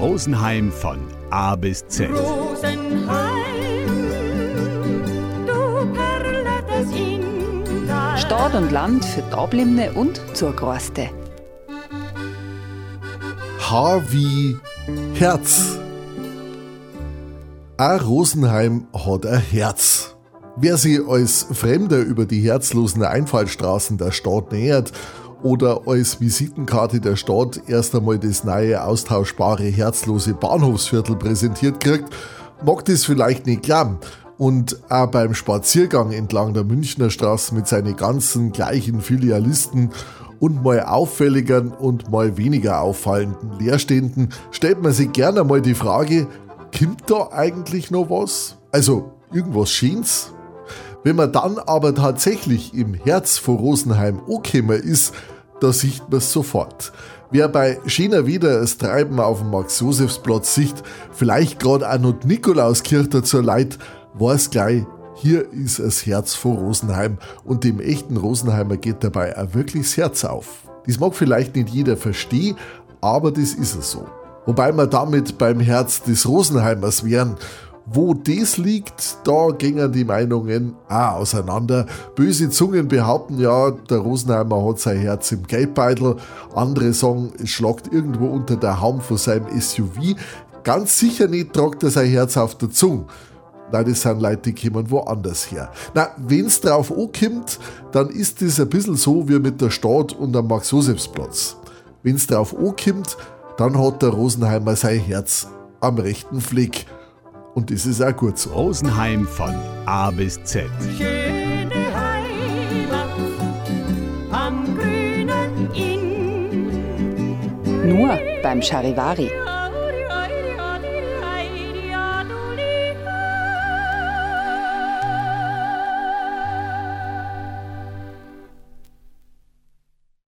Rosenheim von A bis Z. Stadt und Land für Dablimne und Zurgroste. Wie Herz. A Rosenheim hat ein Herz. Wer sich als Fremder über die herzlosen Einfallstraßen der Stadt nähert oder als Visitenkarte der Stadt erst einmal das neue austauschbare herzlose Bahnhofsviertel präsentiert kriegt, mag das vielleicht nicht glauben. Und auch beim Spaziergang entlang der Münchner Straße mit seinen ganzen gleichen Filialisten und mal auffälligeren und mal weniger auffallenden Leerständen stellt man sich gerne mal die Frage, kommt da eigentlich noch was? Also irgendwas Schönes? Wenn man dann aber tatsächlich im Herz von Rosenheim angekommen ist, da sieht man es sofort. Wer bei schöner Wieder das Treiben auf dem Max-Josefs-Platz sieht, vielleicht gerade auch noch Nikolauskirche zur Leid, weiß gleich, hier ist das Herz von Rosenheim und dem echten Rosenheimer geht dabei auch wirklich das Herz auf. Das mag vielleicht nicht jeder verstehen, aber das ist es so. Wobei wir damit beim Herz des Rosenheimers wären. Wo das liegt, da gingen die Meinungen auch auseinander. Böse Zungen behaupten ja, der Rosenheimer hat sein Herz im Geldbeutel. Andere sagen, es schlagt irgendwo unter der Haum von seinem SUV. Ganz sicher nicht tragt er sein Herz auf der Zunge. Nein, das sind Leute, die kommen woanders her. Na, wenn's drauf ankommt, dann ist das ein bisschen so wie mit der Stadt und am Max-Josefs-Platz. Wenn's drauf ankommt, dann hat der Rosenheimer sein Herz am rechten Fleck. Und das ist auch gut so. Rosenheim von A bis Z. Schöne Heimat am grünen Inn. Nur beim Charivari.